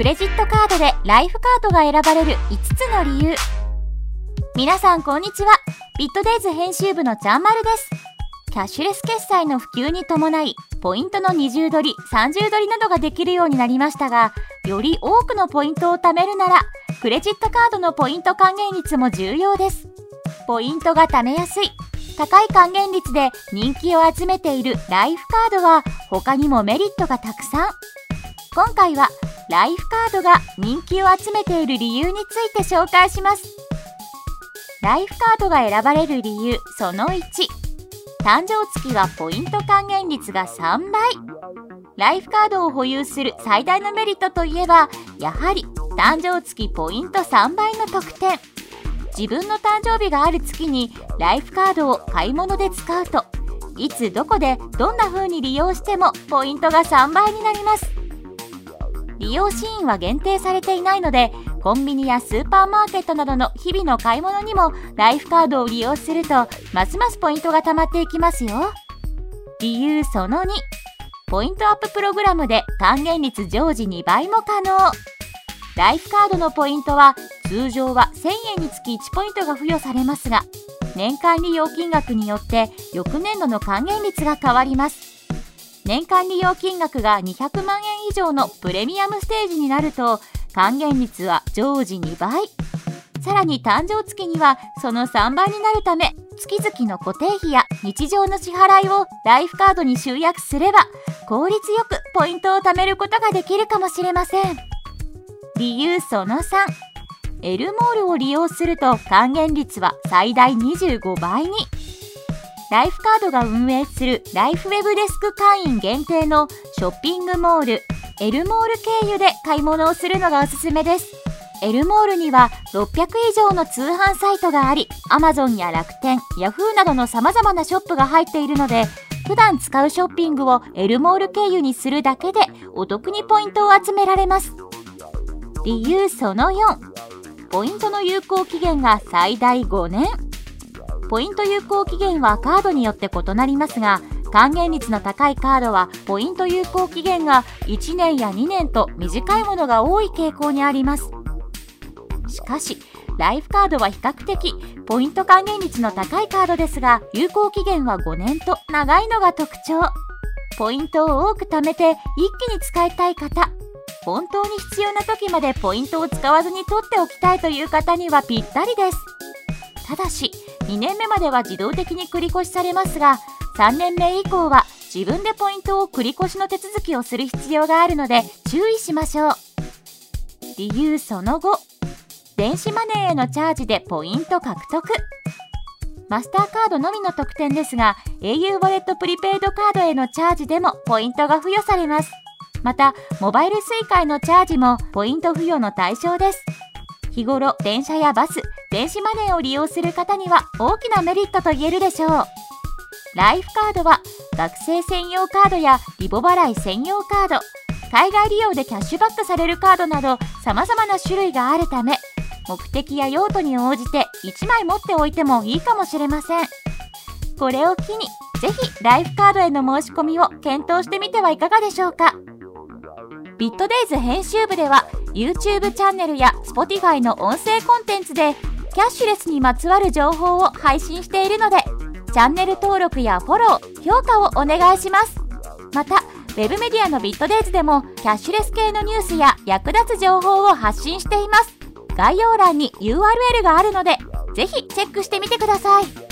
クレジットカードでライフカードが選ばれる5つの理由。皆さんこんにちは。ビットデイズ編集部のちゃんまるです。キャッシュレス決済の普及に伴いポイントの二重取り三重取りなどができるようになりましたがより多くのポイントを貯めるならクレジットカードのポイント還元率も重要です。ポイントが貯めやすい高い還元率で人気を集めているライフカードは他にもメリットがたくさん。今回はライフカードが人気を集めている理由について紹介します。ライフカードが選ばれる理由その1誕生月はポイント還元率が3倍。ライフカードを保有する最大のメリットといえばやはり誕生月ポイント3倍の特典。自分の誕生日がある月にライフカードを買い物で使うといつどこでどんな風に利用してもポイントが3倍になります。利用シーンは限定されていないのでコンビニやスーパーマーケットなどの日々の買い物にもライフカードを利用するとますますポイントが貯まっていきますよ。理由その2ポイントアッププログラムで還元率常時2倍も可能。ライフカードのポイントは通常は1000円につき1ポイントが付与されますが年間利用金額によって翌年度の還元率が変わります。年間利用金額が200万円以上のプレミアムステージになると還元率は常時2倍。さらに誕生月にはその3倍になるため月々の固定費や日常の支払いをライフカードに集約すれば効率よくポイントを貯めることができるかもしれません。理由その3エルモールを利用すると還元率は最大25倍に。ライフカードが運営するライフウェブデスク会員限定のショッピングモールエルモール経由で買い物をするのがおすすめです。エルモールには600以上の通販サイトがあり Amazon や楽天 Yahoo などの様々なショップが入っているので普段使うショッピングをエルモール経由にするだけでお得にポイントを集められます。理由その4ポイントの有効期限が最大5年。ポイント有効期限はカードによって異なりますが還元率の高いカードはポイント有効期限が1年や2年と短いものが多い傾向にあります。しかしライフカードは比較的ポイント還元率の高いカードですが有効期限は5年と長いのが特徴。ポイントを多く貯めて一気に使いたい方本当に必要な時までポイントを使わずに取っておきたいという方にはぴったりです。ただし2年目までは自動的に繰り越しされますが3年目以降は自分でポイントを繰り越しの手続きをする必要があるので注意しましょう。理由その後電子マネーへのチャージでポイント獲得。マスターカードのみの特典ですが au ウォレットプリペイドカードへのチャージでもポイントが付与されます。またモバイル Suica へのチャージもポイント付与の対象です。日頃電車やバス電子マネーを利用する方には大きなメリットと言えるでしょう。ライフカードは学生専用カードやリボ払い専用カード海外利用でキャッシュバックされるカードなど様々な種類があるため目的や用途に応じて1枚持っておいてもいいかもしれません。これを機にぜひライフカードへの申し込みを検討してみてはいかがでしょうか。ビットデイズ編集部では YouTube チャンネルや Spotify の音声コンテンツでキャッシュレスにまつわる情報を配信しているのでチャンネル登録やフォロー、評価をお願いします。また、web メディアのビットデイズでもキャッシュレス系のニュースや役立つ情報を発信しています。概要欄に URL があるので、ぜひチェックしてみてください。